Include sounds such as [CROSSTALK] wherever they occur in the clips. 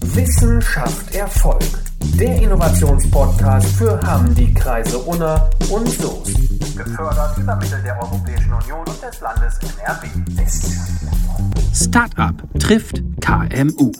Wissenschaft Erfolg. Der Innovationspodcast für Hamm, die Kreise Unna und Soest. Gefördert über Mittel der Europäischen Union und des Landes NRW. Startup trifft KMU.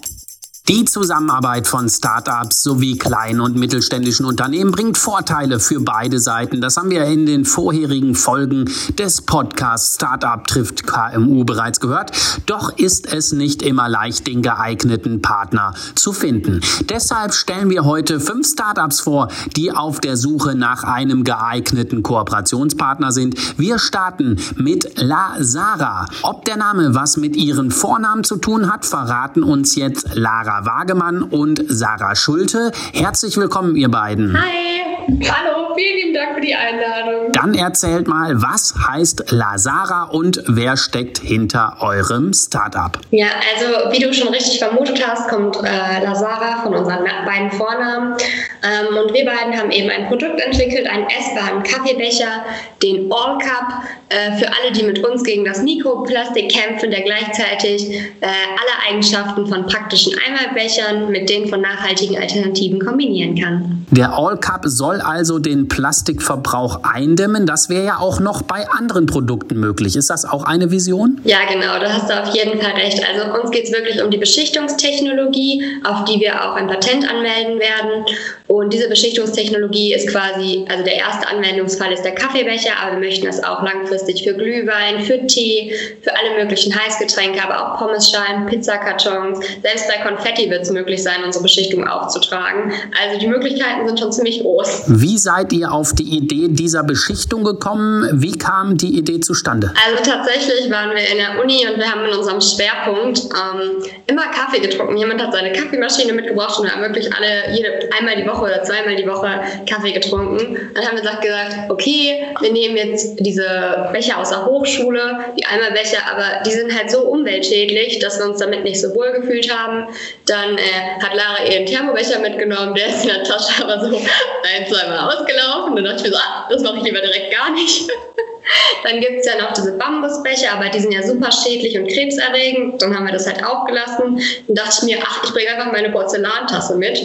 Die Zusammenarbeit von Startups sowie kleinen und mittelständischen Unternehmen bringt Vorteile für beide Seiten. Das haben wir in den vorherigen Folgen des Podcasts Startup trifft KMU bereits gehört. Doch ist es nicht immer leicht, den geeigneten Partner zu finden. Deshalb stellen wir heute fünf Startups vor, die auf der Suche nach einem geeigneten Kooperationspartner sind. Wir starten mit La Sara. Ob der Name was mit ihren Vornamen zu tun hat, verraten uns jetzt Lara Sarah Wagemann und Sarah Schulte. Herzlich willkommen, ihr beiden. Hi. [LAUGHS] Hallo, vielen lieben Dank für die Einladung. Dann erzählt mal, was heißt Lazara und wer steckt hinter eurem Startup? Ja, also wie du schon richtig vermutet hast, kommt äh, Lazara von unseren beiden Vornamen. Ähm, und wir beiden haben eben ein Produkt entwickelt, einen essbaren Kaffeebecher, den All Cup, äh, für alle, die mit uns gegen das Mikroplastik kämpfen, der gleichzeitig äh, alle Eigenschaften von praktischen Einmalbechern mit denen von nachhaltigen Alternativen kombinieren kann. Der All Cup soll also den Plastikverbrauch eindämmen. Das wäre ja auch noch bei anderen Produkten möglich. Ist das auch eine Vision? Ja, genau, da hast du auf jeden Fall recht. Also uns geht es wirklich um die Beschichtungstechnologie, auf die wir auch ein Patent anmelden werden. Und diese Beschichtungstechnologie ist quasi, also der erste Anwendungsfall ist der Kaffeebecher, aber wir möchten das auch langfristig für Glühwein, für Tee, für alle möglichen Heißgetränke, aber auch Pommesschalen, Pizzakartons. Selbst bei Konfetti wird es möglich sein, unsere Beschichtung aufzutragen. Also die Möglichkeiten sind schon ziemlich groß. Wie seid ihr auf die Idee dieser Beschichtung gekommen? Wie kam die Idee zustande? Also tatsächlich waren wir in der Uni und wir haben in unserem Schwerpunkt ähm, immer Kaffee getrunken. Jemand hat seine Kaffeemaschine mitgebracht und wir haben wirklich alle jede, einmal die Woche oder zweimal die Woche Kaffee getrunken. Dann haben wir gesagt, okay, wir nehmen jetzt diese Becher aus der Hochschule, die Eimerbecher, aber die sind halt so umweltschädlich, dass wir uns damit nicht so wohl gefühlt haben. Dann äh, hat Lara ihren Thermobecher mitgenommen, der ist in der Tasche aber so ein, zweimal ausgelaufen. Dann dachte ich mir so, ah, das mache ich lieber direkt gar nicht. [LAUGHS] Dann gibt es ja noch diese Bambusbecher, aber die sind ja super schädlich und krebserregend. Dann haben wir das halt auch gelassen. Dann dachte ich mir, ach, ich bringe einfach meine Porzellantasse mit.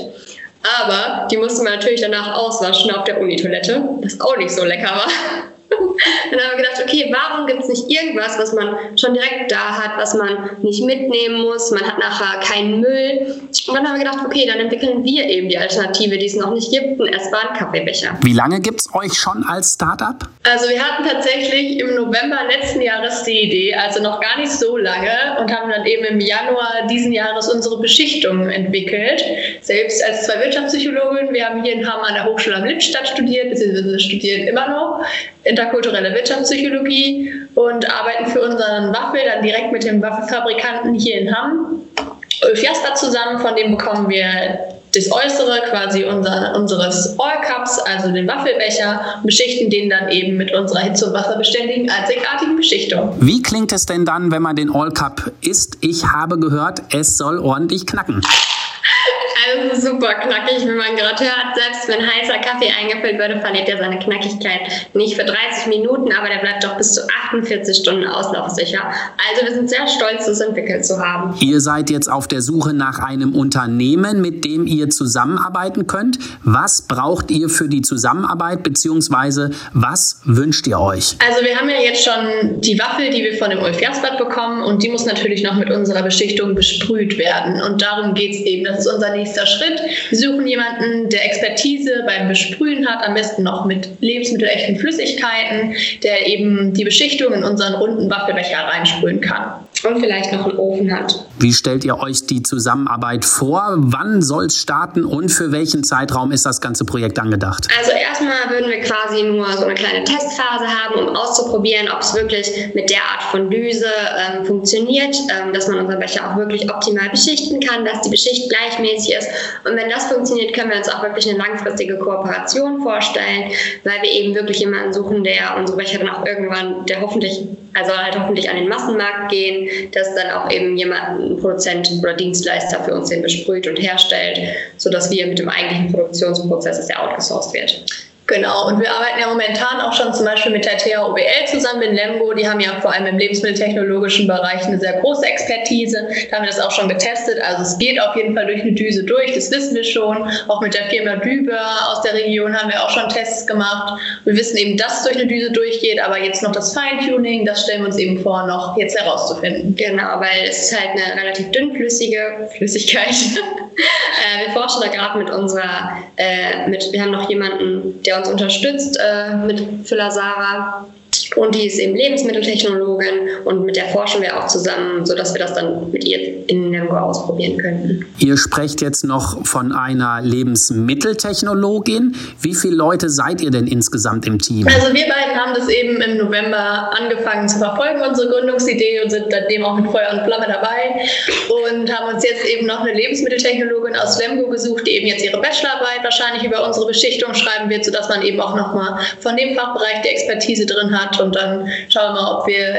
Aber die musste man natürlich danach auswaschen auf der Unitoilette, was auch nicht so lecker war. Dann haben wir gedacht, okay, warum gibt es nicht irgendwas, was man schon direkt da hat, was man nicht mitnehmen muss? Man hat nachher keinen Müll. Und dann haben wir gedacht, okay, dann entwickeln wir eben die Alternative, die es noch nicht gibt, einen essbaren Kaffeebecher. Wie lange gibt es euch schon als Startup? Also wir hatten tatsächlich im November letzten Jahres die Idee, also noch gar nicht so lange, und haben dann eben im Januar diesen Jahres unsere Beschichtung entwickelt. Selbst als zwei Wirtschaftspsychologen, wir haben hier in Hamm an der Hochschule am Lippstadt studiert, beziehungsweise studieren immer noch interkulturelle Wirtschaftspsychologie und arbeiten für unseren Waffel dann direkt mit dem Waffelfabrikanten hier in Hamm. Ulf Jasper zusammen, von dem bekommen wir das Äußere quasi unser, unseres All Cups, also den Waffelbecher, beschichten den dann eben mit unserer hitze- und wasserbeständigen einzigartigen Beschichtung. Wie klingt es denn dann, wenn man den All Cup isst? Ich habe gehört, es soll ordentlich knacken. Also super knackig, wenn man gerade hört, selbst wenn heißer Kaffee eingefüllt würde, verliert er seine Knackigkeit nicht für 30 Minuten, aber der bleibt doch bis zu 48 Stunden auslaufsicher. Also wir sind sehr stolz, das entwickelt zu haben. Ihr seid jetzt auf der Suche nach einem Unternehmen, mit dem ihr zusammenarbeiten könnt. Was braucht ihr für die Zusammenarbeit, beziehungsweise was wünscht ihr euch? Also wir haben ja jetzt schon die Waffel, die wir von dem Ulf Jaspert bekommen und die muss natürlich noch mit unserer Beschichtung besprüht werden. Und darum geht es eben. Das ist unser nächster nächster Schritt. Wir suchen jemanden, der Expertise beim Besprühen hat, am besten noch mit lebensmittelechten Flüssigkeiten, der eben die Beschichtung in unseren runden Waffelbecher reinsprühen kann. Und vielleicht noch einen Ofen hat. Wie stellt ihr euch die Zusammenarbeit vor? Wann soll es starten und für welchen Zeitraum ist das ganze Projekt angedacht? Also erstmal würden wir quasi nur so eine kleine Testphase haben, um auszuprobieren, ob es wirklich mit der Art von Düse ähm, funktioniert, ähm, dass man unseren Becher auch wirklich optimal beschichten kann, dass die Beschicht gleichmäßig ist. Und wenn das funktioniert, können wir uns auch wirklich eine langfristige Kooperation vorstellen, weil wir eben wirklich jemanden suchen, der unsere Becher dann auch irgendwann, der hoffentlich, also halt hoffentlich an den Massenmarkt gehen, dass dann auch eben jemand, ein Produzent oder Dienstleister für uns den besprüht und herstellt, sodass wir mit dem eigentlichen Produktionsprozess, dass der outgesourced wird. Genau, und wir arbeiten ja momentan auch schon zum Beispiel mit der THOBL zusammen in Lemgo. Die haben ja vor allem im lebensmitteltechnologischen Bereich eine sehr große Expertise. Da haben wir das auch schon getestet. Also es geht auf jeden Fall durch eine Düse durch, das wissen wir schon. Auch mit der Firma Düber aus der Region haben wir auch schon Tests gemacht. Wir wissen eben, dass es durch eine Düse durchgeht, aber jetzt noch das Feintuning, das stellen wir uns eben vor, noch jetzt herauszufinden. Genau, weil es ist halt eine relativ dünnflüssige Flüssigkeit. [LAUGHS] äh, wir forschen da gerade mit unserer, äh, mit, wir haben noch jemanden, der uns unterstützt äh, mit Füller Sarah. Und die ist eben Lebensmitteltechnologin und mit der forschen wir auch zusammen, sodass wir das dann mit ihr in Lemgo ausprobieren könnten. Ihr sprecht jetzt noch von einer Lebensmitteltechnologin. Wie viele Leute seid ihr denn insgesamt im Team? Also wir beiden haben das eben im November angefangen zu verfolgen, unsere Gründungsidee und sind seitdem auch mit Feuer und Flamme dabei und haben uns jetzt eben noch eine Lebensmitteltechnologin aus Lemgo gesucht, die eben jetzt ihre Bachelorarbeit wahrscheinlich über unsere Beschichtung schreiben wird, sodass man eben auch nochmal von dem Fachbereich die Expertise drin hat und dann schauen wir mal, ob wir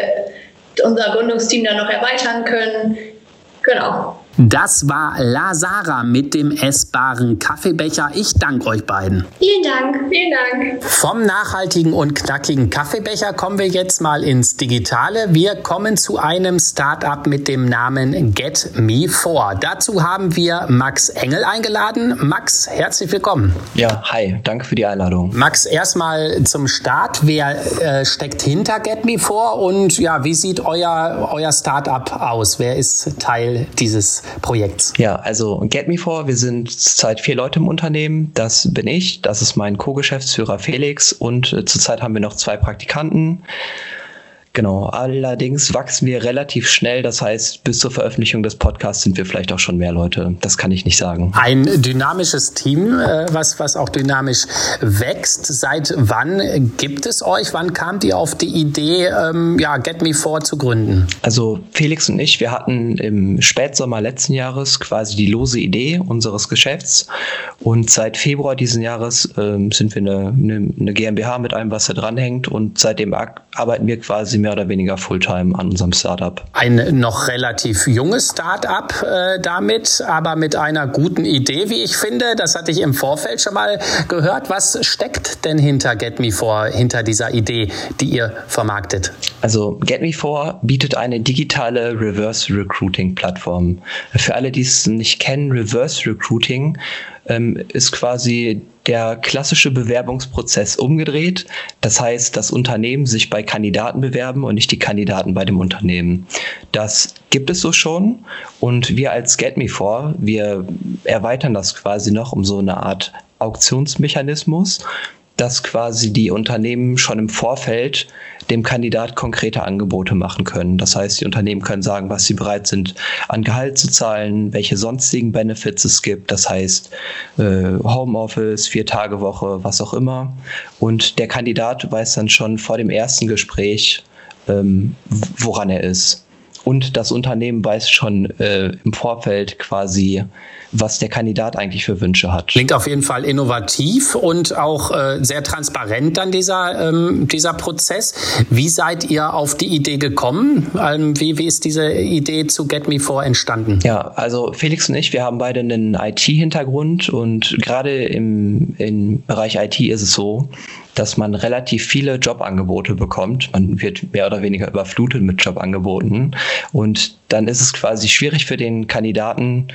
unser Gründungsteam dann noch erweitern können. Genau. Das war Lazara mit dem essbaren Kaffeebecher. Ich danke euch beiden. Vielen Dank. Vielen Dank. Vom nachhaltigen und knackigen Kaffeebecher kommen wir jetzt mal ins Digitale. Wir kommen zu einem Startup mit dem Namen Get Me For. Dazu haben wir Max Engel eingeladen. Max, herzlich willkommen. Ja, hi, danke für die Einladung. Max, erstmal zum Start. Wer äh, steckt hinter Get Me For und ja, wie sieht euer, euer Startup aus? Wer ist Teil dieses Projekts? Ja, also Get Me For, wir sind zurzeit vier Leute im Unternehmen. Das bin ich, das ist mein Co-Geschäftsführer Felix und äh, zurzeit haben wir noch zwei Praktikanten. Genau, allerdings wachsen wir relativ schnell. Das heißt, bis zur Veröffentlichung des Podcasts sind wir vielleicht auch schon mehr Leute. Das kann ich nicht sagen. Ein dynamisches Team, äh, was, was auch dynamisch wächst. Seit wann gibt es euch? Wann kamt ihr auf die Idee, ähm, ja, Get Me For zu gründen? Also Felix und ich, wir hatten im Spätsommer letzten Jahres quasi die lose Idee unseres Geschäfts. Und seit Februar diesen Jahres ähm, sind wir eine, eine, eine GmbH mit allem, was da dranhängt. Und seitdem arbeiten wir quasi mehr oder weniger Fulltime an unserem Startup. Ein noch relativ junges Startup äh, damit, aber mit einer guten Idee, wie ich finde. Das hatte ich im Vorfeld schon mal gehört. Was steckt denn hinter Get Me For, hinter dieser Idee, die ihr vermarktet? Also Get Me For bietet eine digitale Reverse Recruiting Plattform. Für alle, die es nicht kennen, Reverse Recruiting ähm, ist quasi der klassische Bewerbungsprozess umgedreht. Das heißt, das Unternehmen sich bei Kandidaten bewerben und nicht die Kandidaten bei dem Unternehmen. Das gibt es so schon und wir als Get Me For, wir erweitern das quasi noch um so eine Art Auktionsmechanismus dass quasi die Unternehmen schon im Vorfeld dem Kandidat konkrete Angebote machen können. Das heißt, die Unternehmen können sagen, was sie bereit sind, an Gehalt zu zahlen, welche sonstigen Benefits es gibt. Das heißt, äh, Homeoffice, vier Tage Woche, was auch immer. Und der Kandidat weiß dann schon vor dem ersten Gespräch, ähm, woran er ist. Und das Unternehmen weiß schon äh, im Vorfeld quasi, was der Kandidat eigentlich für Wünsche hat. Klingt auf jeden Fall innovativ und auch äh, sehr transparent dann dieser, ähm, dieser Prozess. Wie seid ihr auf die Idee gekommen? Ähm, wie, wie ist diese Idee zu Get Me For entstanden? Ja, also Felix und ich, wir haben beide einen IT-Hintergrund und gerade im, im Bereich IT ist es so, dass man relativ viele Jobangebote bekommt. Man wird mehr oder weniger überflutet mit Jobangeboten. Und dann ist es quasi schwierig für den Kandidaten,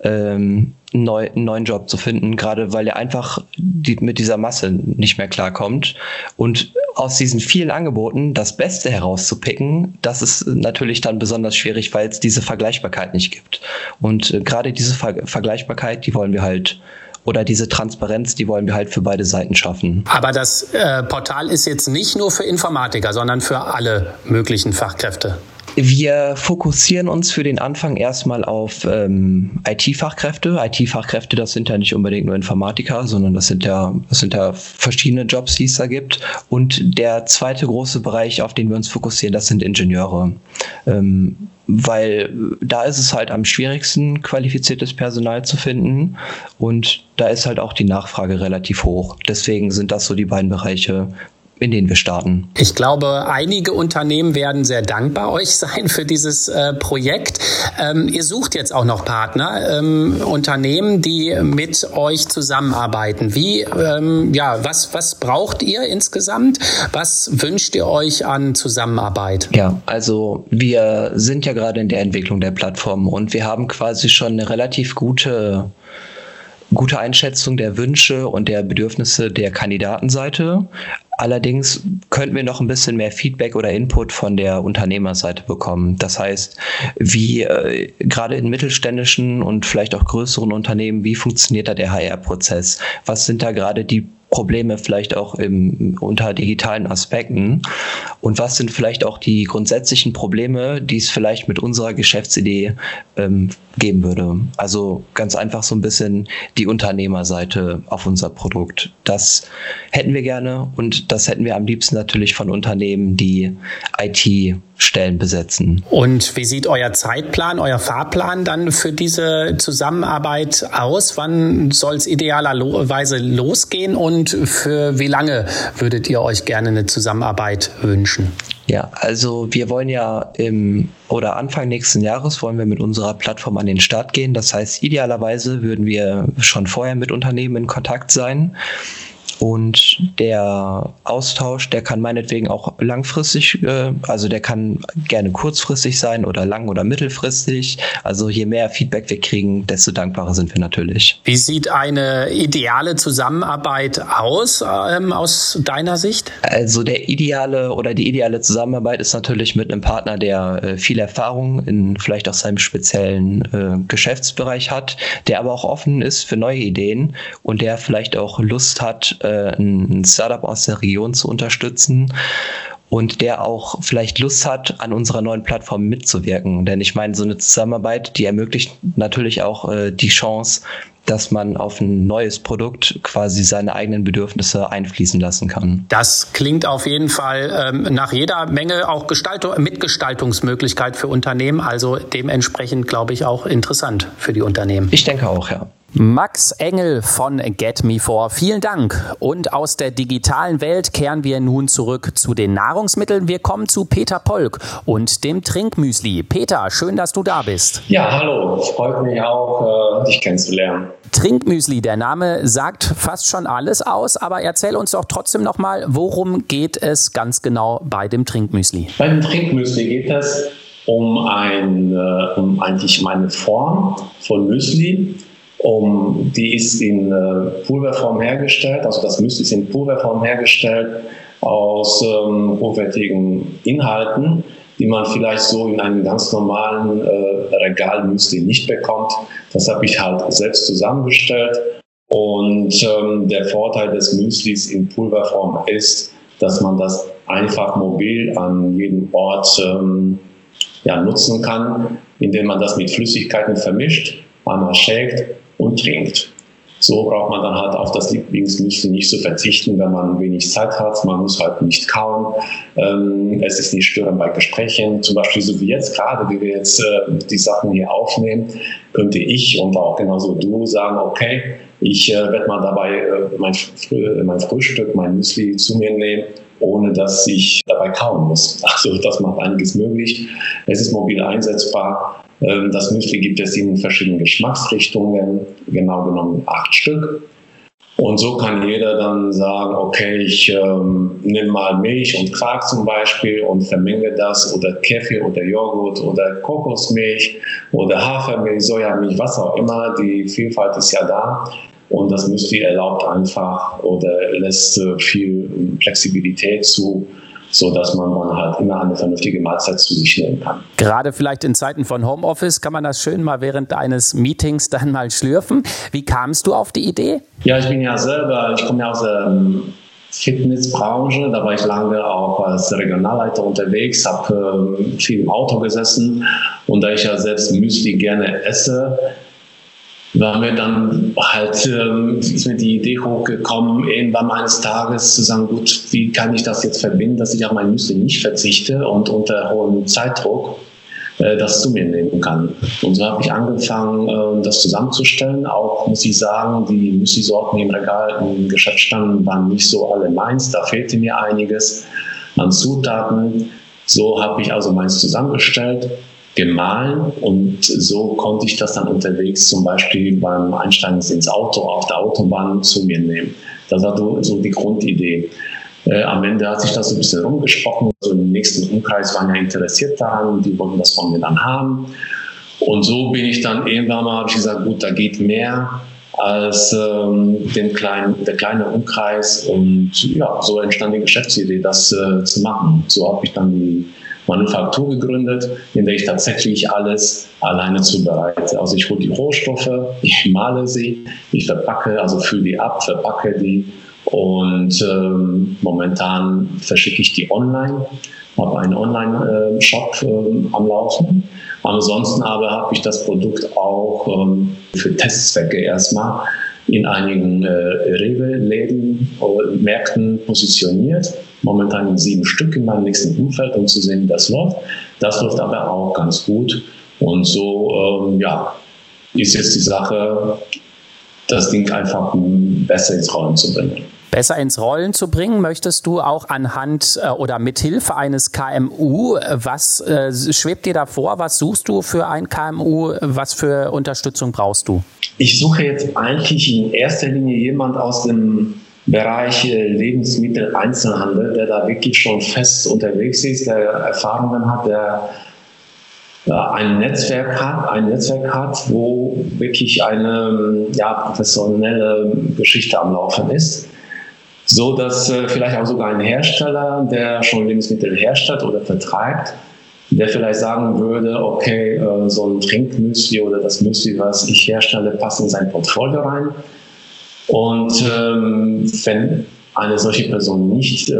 ähm, neu, einen neuen Job zu finden, gerade weil er einfach die, mit dieser Masse nicht mehr klarkommt. Und aus diesen vielen Angeboten das Beste herauszupicken, das ist natürlich dann besonders schwierig, weil es diese Vergleichbarkeit nicht gibt. Und äh, gerade diese Ver Vergleichbarkeit, die wollen wir halt oder diese Transparenz, die wollen wir halt für beide Seiten schaffen. Aber das äh, Portal ist jetzt nicht nur für Informatiker, sondern für alle möglichen Fachkräfte. Wir fokussieren uns für den Anfang erstmal auf ähm, IT-Fachkräfte. IT-Fachkräfte, das sind ja nicht unbedingt nur Informatiker, sondern das sind ja, das sind ja verschiedene Jobs, die es da gibt. Und der zweite große Bereich, auf den wir uns fokussieren, das sind Ingenieure. Ähm, weil da ist es halt am schwierigsten, qualifiziertes Personal zu finden. Und da ist halt auch die Nachfrage relativ hoch. Deswegen sind das so die beiden Bereiche, in denen wir starten. Ich glaube, einige Unternehmen werden sehr dankbar [LAUGHS] euch sein für dieses äh, Projekt. Ähm, ihr sucht jetzt auch noch Partner, ähm, Unternehmen, die mit euch zusammenarbeiten. Wie, ähm, ja, was, was braucht ihr insgesamt? Was wünscht ihr euch an Zusammenarbeit? Ja, also wir sind ja gerade in der Entwicklung der Plattform und wir haben quasi schon eine relativ gute gute Einschätzung der Wünsche und der Bedürfnisse der Kandidatenseite. Allerdings könnten wir noch ein bisschen mehr Feedback oder Input von der Unternehmerseite bekommen. Das heißt, wie äh, gerade in mittelständischen und vielleicht auch größeren Unternehmen, wie funktioniert da der HR-Prozess? Was sind da gerade die Probleme vielleicht auch im, unter digitalen Aspekten? Und was sind vielleicht auch die grundsätzlichen Probleme, die es vielleicht mit unserer Geschäftsidee ähm, geben würde? Also ganz einfach so ein bisschen die Unternehmerseite auf unser Produkt. Das hätten wir gerne und das hätten wir am liebsten natürlich von Unternehmen, die IT Stellen besetzen. Und wie sieht euer Zeitplan, euer Fahrplan dann für diese Zusammenarbeit aus? Wann soll es idealerweise losgehen und für wie lange würdet ihr euch gerne eine Zusammenarbeit wünschen? Ja, also wir wollen ja im oder Anfang nächsten Jahres wollen wir mit unserer Plattform an den Start gehen. Das heißt, idealerweise würden wir schon vorher mit Unternehmen in Kontakt sein und der Austausch, der kann meinetwegen auch langfristig, äh, also der kann gerne kurzfristig sein oder lang- oder mittelfristig. Also je mehr Feedback wir kriegen, desto dankbarer sind wir natürlich. Wie sieht eine ideale Zusammenarbeit aus, ähm, aus deiner Sicht? Also der ideale oder die ideale Zusammenarbeit ist natürlich mit einem Partner, der äh, viel Erfahrung in vielleicht auch seinem speziellen äh, Geschäftsbereich hat, der aber auch offen ist für neue Ideen und der vielleicht auch Lust hat, äh, äh, ein Startup aus der Region zu unterstützen und der auch vielleicht Lust hat, an unserer neuen Plattform mitzuwirken. Denn ich meine, so eine Zusammenarbeit, die ermöglicht natürlich auch äh, die Chance, dass man auf ein neues Produkt quasi seine eigenen Bedürfnisse einfließen lassen kann. Das klingt auf jeden Fall ähm, nach jeder Menge auch Gestaltung, Mitgestaltungsmöglichkeit für Unternehmen. Also dementsprechend, glaube ich, auch interessant für die Unternehmen. Ich denke auch, ja. Max Engel von Get Me For, vielen Dank. Und aus der digitalen Welt kehren wir nun zurück zu den Nahrungsmitteln. Wir kommen zu Peter Polk und dem Trinkmüsli. Peter, schön, dass du da bist. Ja, hallo. Freut mich auch, äh, dich kennenzulernen. Trinkmüsli, der Name sagt fast schon alles aus, aber erzähl uns doch trotzdem nochmal, worum geht es ganz genau bei dem Trinkmüsli? Bei dem Trinkmüsli geht es um, ein, äh, um eigentlich meine Form von Müsli um, die ist in äh, Pulverform hergestellt, also das Müsli ist in Pulverform hergestellt aus ähm, hochwertigen Inhalten, die man vielleicht so in einem ganz normalen äh, Regalmüsli nicht bekommt. Das habe ich halt selbst zusammengestellt. Und ähm, der Vorteil des Müslis in Pulverform ist, dass man das einfach mobil an jedem Ort ähm, ja, nutzen kann, indem man das mit Flüssigkeiten vermischt, einmal shakt und trinkt. So braucht man dann halt auf das Lieblingsmüsli nicht zu verzichten, wenn man wenig Zeit hat. Man muss halt nicht kauen. Ähm, es ist nicht störend bei Gesprächen. Zum Beispiel so wie jetzt gerade, wie wir jetzt äh, die Sachen hier aufnehmen, könnte ich und auch genauso du sagen, okay, ich äh, werde mal dabei äh, mein, mein Frühstück, mein Müsli zu mir nehmen ohne dass ich dabei kauen muss. [LAUGHS] Also das macht einiges möglich. Es ist mobil einsetzbar. Ähm, das Müsli gibt es in verschiedenen Geschmacksrichtungen, genau genommen acht Stück. Und so kann jeder dann sagen, okay, ich ähm, nehme mal Milch und Quark zum Beispiel und vermenge das oder Kaffee oder Joghurt oder Kokosmilch oder Hafermilch, Sojamilch, was auch immer. Die Vielfalt ist ja da. Und das Müsli erlaubt einfach oder lässt äh, viel Flexibilität zu, so dass man dann halt immer eine vernünftige Mahlzeit zu sich nehmen kann. Gerade vielleicht in Zeiten von Homeoffice kann man das schön mal während eines Meetings dann mal schlürfen. Wie kamst du auf die Idee? Ja, ich bin ja selber, ich komme ja aus der ähm, Fitnessbranche, da war ich lange auch als Regionalleiter unterwegs, habe äh, viel im Auto gesessen und da ich ja selbst Müsli gerne esse, war mir dann halt, ähm, ist mir die Idee hochgekommen, irgendwann eines Tages zu sagen, gut, wie kann ich das jetzt verbinden, dass ich auf mein Müsli nicht verzichte und unter hohem Zeitdruck äh, das zu mir nehmen kann. Und so habe ich angefangen, äh, das zusammenzustellen. Auch muss ich sagen, die Müsli-Sorten, die im Regal im Geschäft standen, waren nicht so alle meins. Da fehlte mir einiges an Zutaten. So habe ich also meins zusammengestellt, gemahlen und so konnte ich das dann unterwegs zum Beispiel beim Einsteigen ins Auto auf der Autobahn zu mir nehmen. Das war so die Grundidee. Äh, am Ende hat sich das so ein bisschen rumgesprochen. So im nächsten Umkreis waren ja interessiert daran, die wollten das von mir dann haben. Und so bin ich dann irgendwann mal, habe ich gesagt, gut, da geht mehr als ähm, den kleinen, der kleine Umkreis. Und ja, so entstand die Geschäftsidee, das äh, zu machen. So habe ich dann die Manufaktur gegründet, in der ich tatsächlich alles alleine zubereite. Also ich hole die Rohstoffe, ich male sie, ich verpacke, also fülle die ab, verpacke die und ähm, momentan verschicke ich die online, habe einen Online-Shop äh, am Laufen. Ansonsten aber habe ich das Produkt auch ähm, für Testzwecke erstmal in einigen äh, Rewe-Läden oder Märkten positioniert. Momentan in sieben Stück in meinem nächsten Umfeld, um zu sehen, wie das läuft. Das läuft aber auch ganz gut. Und so, ähm, ja, ist jetzt die Sache, das Ding einfach besser ins Rollen zu bringen besser ins Rollen zu bringen, möchtest du auch anhand äh, oder mithilfe eines KMU, was äh, schwebt dir da vor? Was suchst du für ein KMU? Was für Unterstützung brauchst du? Ich suche jetzt eigentlich in erster Linie jemand aus dem Bereich äh, Lebensmitteleinzelhandel, der da wirklich schon fest unterwegs ist, der Erfahrungen hat, der ein Netzwerk hat, ein Netzwerk hat, wo wirklich eine ja, professionelle Geschichte am Laufen ist so dass äh, vielleicht auch sogar ein Hersteller, der schon Lebensmittel herstellt oder vertreibt, der vielleicht sagen würde, okay, äh, so ein Trinkmüsli oder das Müsli, was ich herstelle, passt in sein Portfolio rein. Und ähm, wenn eine solche Person nicht äh,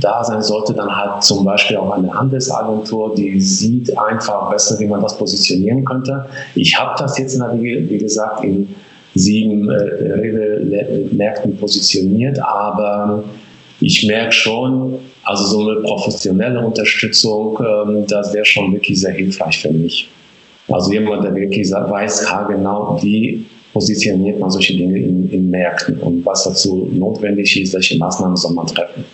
da sein sollte, dann hat zum Beispiel auch eine Handelsagentur, die sieht einfach besser, wie man das positionieren könnte. Ich habe das jetzt, wie gesagt, in sieben äh, Märkten positioniert, aber ich merke schon, also so eine professionelle Unterstützung, ähm, das wäre schon wirklich sehr hilfreich für mich. Also jemand, der wirklich weiß genau, wie positioniert man solche Dinge in, in Märkten und was dazu notwendig ist, welche Maßnahmen soll man treffen.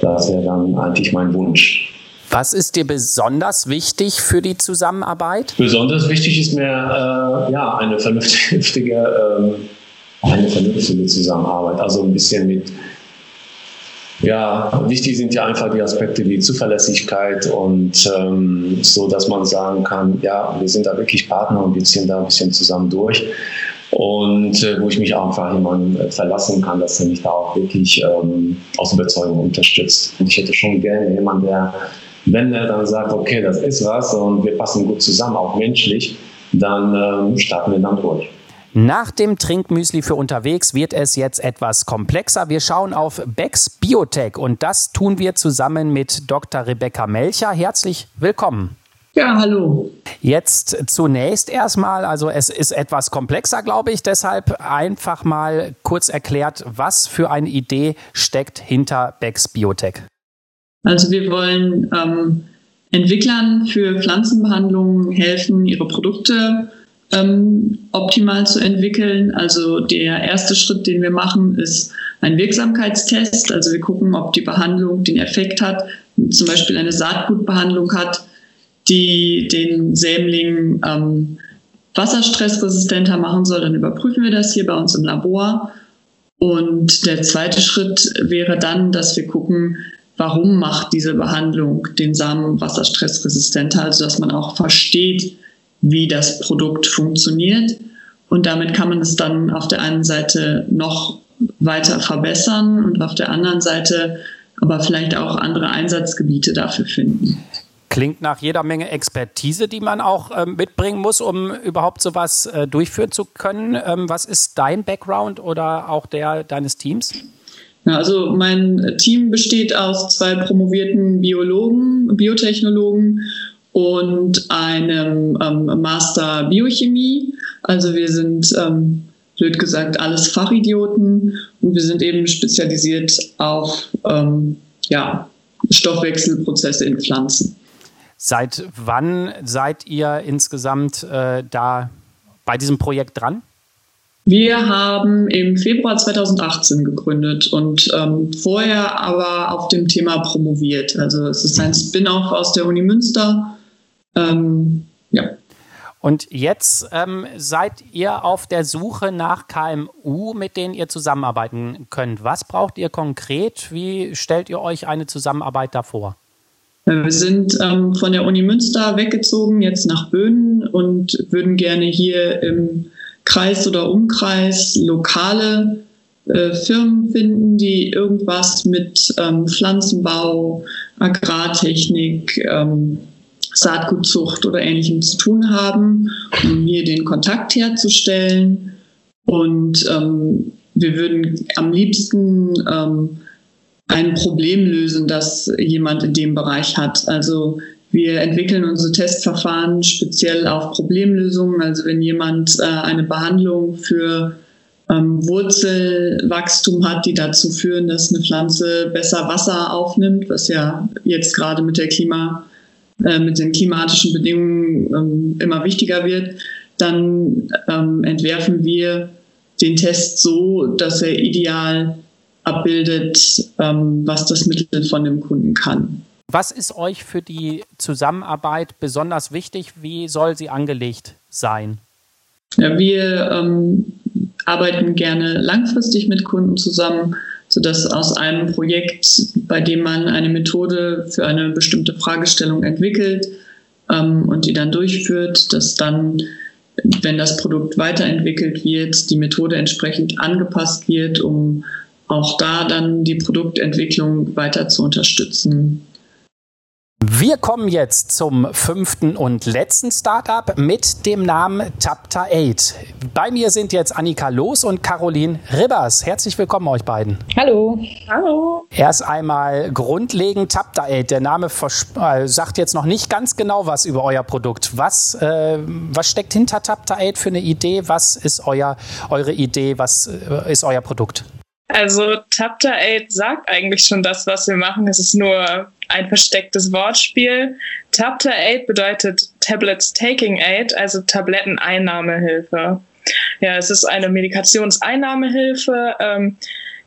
Das wäre dann eigentlich mein Wunsch. Was ist dir besonders wichtig für die Zusammenarbeit? Besonders wichtig ist mir äh, ja, eine vernünftige, ähm, eine vernünftige Zusammenarbeit. Also ein bisschen mit, ja, wichtig sind ja einfach die Aspekte wie Zuverlässigkeit und ähm, so, dass man sagen kann, ja, wir sind da wirklich Partner und wir ziehen da ein bisschen zusammen durch. Und äh, wo ich mich einfach jemanden äh, verlassen kann, dass er mich da auch wirklich ähm, aus Überzeugung unterstützt. Und ich hätte schon gerne jemanden, der wenn er dann sagt, okay, das ist was und wir passen gut zusammen, auch menschlich, dann ähm, starten wir dann durch. Nach dem Trinkmüsli für unterwegs wird es jetzt etwas komplexer. Wir schauen auf Becks Biotech und das tun wir zusammen mit Dr. Rebecca Melcher. Herzlich willkommen. Ja, hallo. Jetzt zunächst erstmal, also es ist etwas komplexer, glaube ich, deshalb einfach mal kurz erklärt, was für eine Idee steckt hinter Becks Biotech. Also wir wollen ähm, Entwicklern für Pflanzenbehandlungen helfen, ihre Produkte ähm, optimal zu entwickeln. Also der erste Schritt, den wir machen, ist ein Wirksamkeitstest. Also wir gucken, ob die Behandlung den Effekt hat, zum Beispiel eine Saatgutbehandlung hat, die den Sämling ähm, wasserstressresistenter machen soll. Dann überprüfen wir das hier bei uns im Labor. Und der zweite Schritt wäre dann, dass wir gucken, warum macht diese Behandlung den Samen wasserstressresistenter, also dass man auch versteht, wie das Produkt funktioniert. Und damit kann man es dann auf der einen Seite noch weiter verbessern und auf der anderen Seite aber vielleicht auch andere Einsatzgebiete dafür finden. Klingt nach jeder Menge Expertise, die man auch äh, mitbringen muss, um überhaupt sowas äh, durchführen zu können. Ähm, was ist dein Background oder auch der deines Teams? Also mein Team besteht aus zwei promovierten Biologen, Biotechnologen und einem ähm, Master Biochemie. Also wir sind, ähm, blöd gesagt, alles Fachidioten und wir sind eben spezialisiert auf ähm, ja, Stoffwechselprozesse in Pflanzen. Seit wann seid ihr insgesamt äh, da bei diesem Projekt dran? Wir haben im Februar 2018 gegründet und ähm, vorher aber auf dem Thema promoviert. Also es ist ein Spin-off aus der Uni Münster. Ähm, ja. Und jetzt ähm, seid ihr auf der Suche nach KMU, mit denen ihr zusammenarbeiten könnt. Was braucht ihr konkret? Wie stellt ihr euch eine Zusammenarbeit da vor? Wir sind ähm, von der Uni Münster weggezogen, jetzt nach Böhnen und würden gerne hier im Kreis oder Umkreis lokale äh, Firmen finden, die irgendwas mit ähm, Pflanzenbau, Agrartechnik, ähm, Saatgutzucht oder ähnlichem zu tun haben, um hier den Kontakt herzustellen. Und ähm, wir würden am liebsten ähm, ein Problem lösen, das jemand in dem Bereich hat. Also wir entwickeln unsere Testverfahren speziell auf Problemlösungen. Also wenn jemand äh, eine Behandlung für ähm, Wurzelwachstum hat, die dazu führen, dass eine Pflanze besser Wasser aufnimmt, was ja jetzt gerade mit der Klima, äh, mit den klimatischen Bedingungen ähm, immer wichtiger wird, dann ähm, entwerfen wir den Test so, dass er ideal abbildet, ähm, was das Mittel von dem Kunden kann. Was ist euch für die Zusammenarbeit besonders wichtig? Wie soll sie angelegt sein? Ja, wir ähm, arbeiten gerne langfristig mit Kunden zusammen, sodass aus einem Projekt, bei dem man eine Methode für eine bestimmte Fragestellung entwickelt ähm, und die dann durchführt, dass dann, wenn das Produkt weiterentwickelt wird, die Methode entsprechend angepasst wird, um auch da dann die Produktentwicklung weiter zu unterstützen. Wir kommen jetzt zum fünften und letzten Startup mit dem Namen Tapta 8. Bei mir sind jetzt Annika Los und Caroline Ribbers. Herzlich willkommen euch beiden. Hallo. Hallo. Erst einmal grundlegend Tapta 8. Der Name äh, sagt jetzt noch nicht ganz genau was über euer Produkt. Was, äh, was steckt hinter Tapta 8 für eine Idee? Was ist euer, eure Idee? Was äh, ist euer Produkt? Also Tapta 8 sagt eigentlich schon das, was wir machen. Es ist nur ein verstecktes Wortspiel. Tapta 8 bedeutet Tablets Taking Aid, also Tabletteneinnahmehilfe. Ja, es ist eine Medikationseinnahmehilfe, ähm,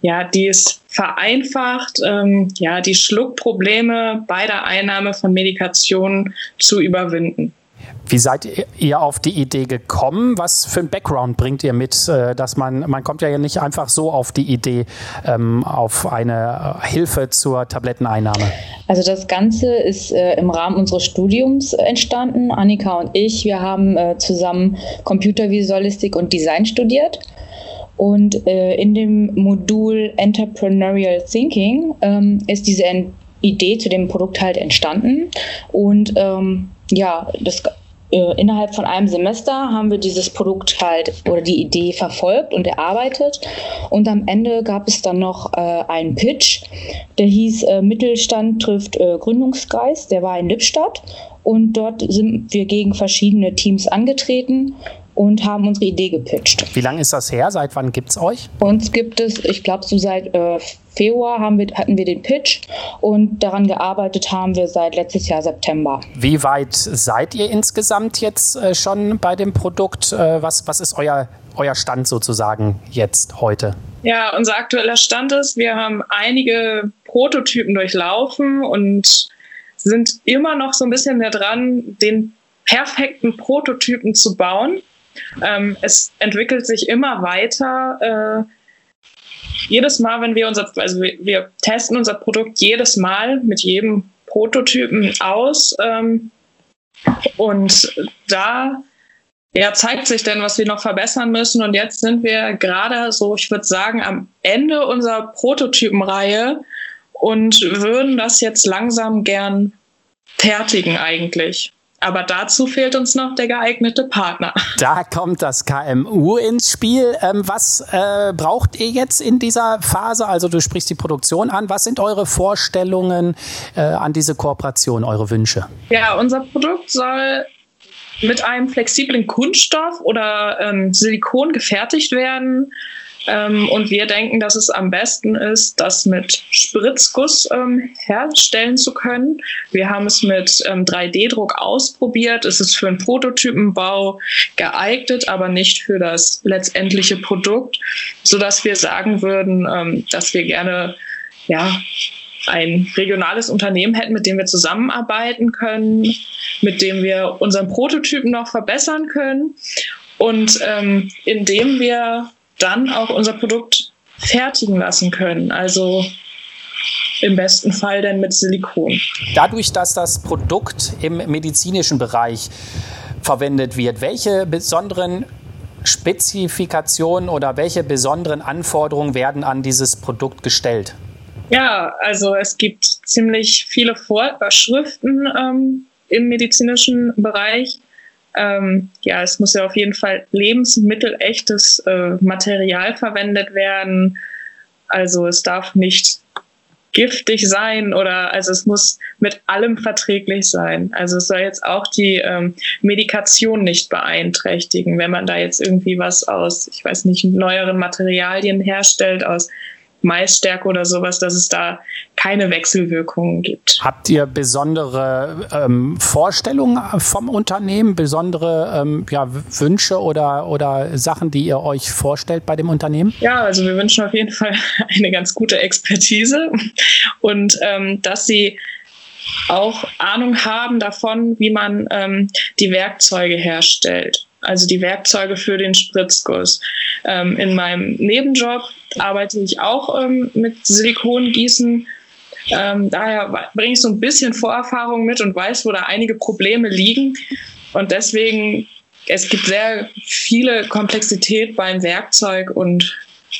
ja, die es vereinfacht, ähm, ja, die Schluckprobleme bei der Einnahme von Medikationen zu überwinden. Wie seid ihr auf die Idee gekommen? Was für ein Background bringt ihr mit, äh, dass man, man kommt ja nicht einfach so auf die Idee, ähm, auf eine äh, Hilfe zur Tabletteneinnahme? Also das Ganze ist äh, im Rahmen unseres Studiums entstanden. Annika und ich, wir haben zusammen Computervisualistik und Design studiert. Und in dem Modul Entrepreneurial Thinking ähm, ist diese Idee zu dem Produkt halt entstanden. Und ähm, ja, das äh, innerhalb von einem Semester haben wir dieses Produkt halt oder die Idee verfolgt und erarbeitet. Und am Ende gab es dann noch äh, einen Pitch, der hieß äh, Mittelstand trifft äh, Gründungsgeist. Der war in Lippstadt. Und dort sind wir gegen verschiedene Teams angetreten und haben unsere Idee gepitcht. Wie lange ist das her? Seit wann gibt es euch? Uns gibt es, ich glaube, so seit äh, Februar haben wir, hatten wir den Pitch und daran gearbeitet haben wir seit letztes Jahr September. Wie weit seid ihr insgesamt jetzt äh, schon bei dem Produkt? Äh, was, was ist euer, euer Stand sozusagen jetzt heute? Ja, unser aktueller Stand ist, wir haben einige Prototypen durchlaufen und sind immer noch so ein bisschen mehr dran, den perfekten Prototypen zu bauen. Ähm, es entwickelt sich immer weiter. Äh, jedes Mal, wenn wir unser, also wir, wir, testen unser Produkt jedes Mal mit jedem Prototypen aus. Ähm, und da ja, zeigt sich dann, was wir noch verbessern müssen. Und jetzt sind wir gerade so, ich würde sagen, am Ende unserer Prototypenreihe und würden das jetzt langsam gern fertigen eigentlich. Aber dazu fehlt uns noch der geeignete Partner. [LAUGHS] Da kommt das KMU ins Spiel. Ähm, was äh, braucht ihr jetzt in dieser Phase? Also du sprichst die Produktion an. Was sind eure Vorstellungen äh, an diese Kooperation, eure Wünsche? Ja, unser Produkt soll mit einem flexiblen Kunststoff oder ähm, Silikon gefertigt werden. Ähm, und wir denken, dass es am besten ist, das mit Spritzguss ähm, herstellen zu können. Wir haben es mit ähm, 3D-Druck ausprobiert. Es ist für einen Prototypenbau geeignet, aber nicht für das letztendliche Produkt, sodass wir sagen würden, ähm, dass wir gerne ja, ein regionales Unternehmen hätten, mit dem wir zusammenarbeiten können, mit dem wir unseren Prototypen noch verbessern können und ähm, indem wir dann auch unser Produkt fertigen lassen können. Also im besten Fall dann mit Silikon. Dadurch, dass das Produkt im medizinischen Bereich verwendet wird, welche besonderen Spezifikationen oder welche besonderen Anforderungen werden an dieses Produkt gestellt? Ja, also es gibt ziemlich viele Vorschriften ähm, im medizinischen Bereich. Ähm, ja, es muss ja auf jeden Fall lebensmittelechtes äh, Material verwendet werden. Also es darf nicht giftig sein oder also es muss mit allem verträglich sein. Also es soll jetzt auch die ähm, Medikation nicht beeinträchtigen, wenn man da jetzt irgendwie was aus, ich weiß nicht, neueren Materialien herstellt, aus Maisstärke oder sowas, dass es da keine Wechselwirkungen gibt. Habt ihr besondere ähm, Vorstellungen vom Unternehmen, besondere ähm, ja, Wünsche oder, oder Sachen, die ihr euch vorstellt bei dem Unternehmen? Ja, also wir wünschen auf jeden Fall [LAUGHS] eine ganz gute Expertise und ähm, dass sie auch Ahnung haben davon, wie man ähm, die Werkzeuge herstellt also die Werkzeuge für den Spritzguss. Ähm, in meinem Nebenjob arbeite ich auch ähm, mit Silikongießen. Ähm, daher bringe ich so ein bisschen Vorerfahrung mit und weiß, wo da einige Probleme liegen. Und deswegen, es gibt sehr viele Komplexität beim Werkzeug und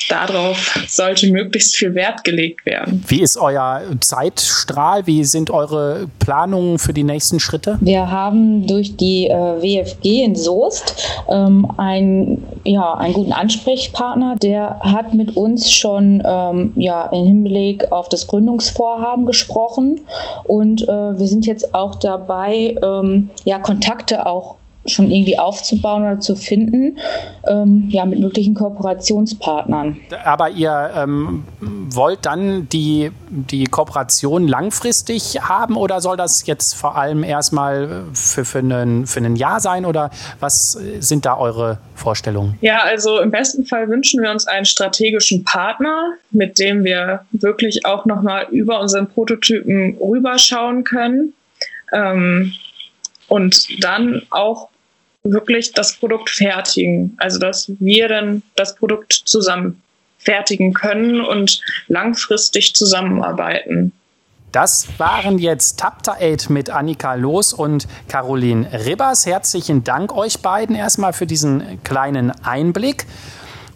darauf sollte möglichst viel Wert gelegt werden. Wie ist euer Zeitstrahl? Wie sind eure Planungen für die nächsten Schritte? Wir haben durch die äh, WFG in Soest ähm, einen, ja, einen guten Ansprechpartner, der hat mit uns schon ähm, ja, im Hinblick auf das Gründungsvorhaben gesprochen und äh, wir sind jetzt auch dabei, ähm, ja, Kontakte auch schon irgendwie aufzubauen oder zu finden, ähm, ja, mit möglichen Kooperationspartnern. Aber ihr ähm, wollt dann die, die Kooperation langfristig haben oder soll das jetzt vor allem erstmal für, für, einen, für ein Jahr sein oder was sind da eure Vorstellungen? Ja, also im besten Fall wünschen wir uns einen strategischen Partner, mit dem wir wirklich auch nochmal über unseren Prototypen rüberschauen können. Ähm, und dann auch wirklich das Produkt fertigen. Also dass wir dann das Produkt zusammen fertigen können und langfristig zusammenarbeiten. Das waren jetzt Tapta 8 mit Annika Los und Caroline Ribbers. Herzlichen Dank euch beiden erstmal für diesen kleinen Einblick.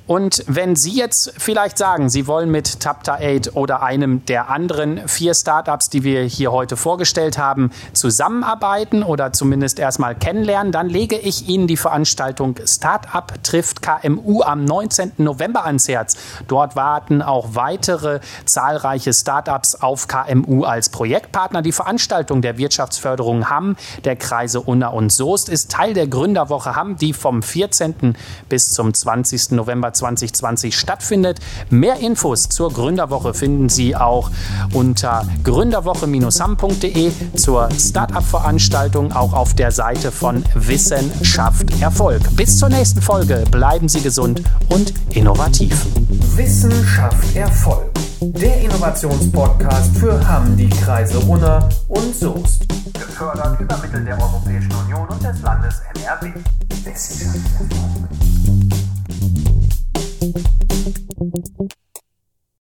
Und wenn Sie jetzt vielleicht sagen, Sie wollen mit Tapta 8 oder einem der anderen vier Startups, die wir hier heute vorgestellt haben, zusammenarbeiten oder zumindest erstmal kennenlernen, dann lege ich Ihnen die Veranstaltung Startup trifft KMU am 19. November ans Herz. Dort warten auch weitere zahlreiche Startups auf KMU als Projektpartner. Die Veranstaltung der Wirtschaftsförderung Hamm der Kreise Unna und Soest ist Teil der Gründerwoche Hamm, die vom 14. bis zum 20. November 2020 stattfindet. Mehr Infos zur Gründerwoche finden Sie auch unter gründerwoche-ham.de zur Startup-Veranstaltung, auch auf der Seite von Wissen schafft Erfolg. Bis zur nächsten Folge. Bleiben Sie gesund und innovativ. Wissen schafft Erfolg. Der Innovationspodcast für Hamm, die Kreise Unna und Soest. Gefördert über Mittel der Europäischen Union und des Landes NRW. Wissen schafft Erfolg. Thank you.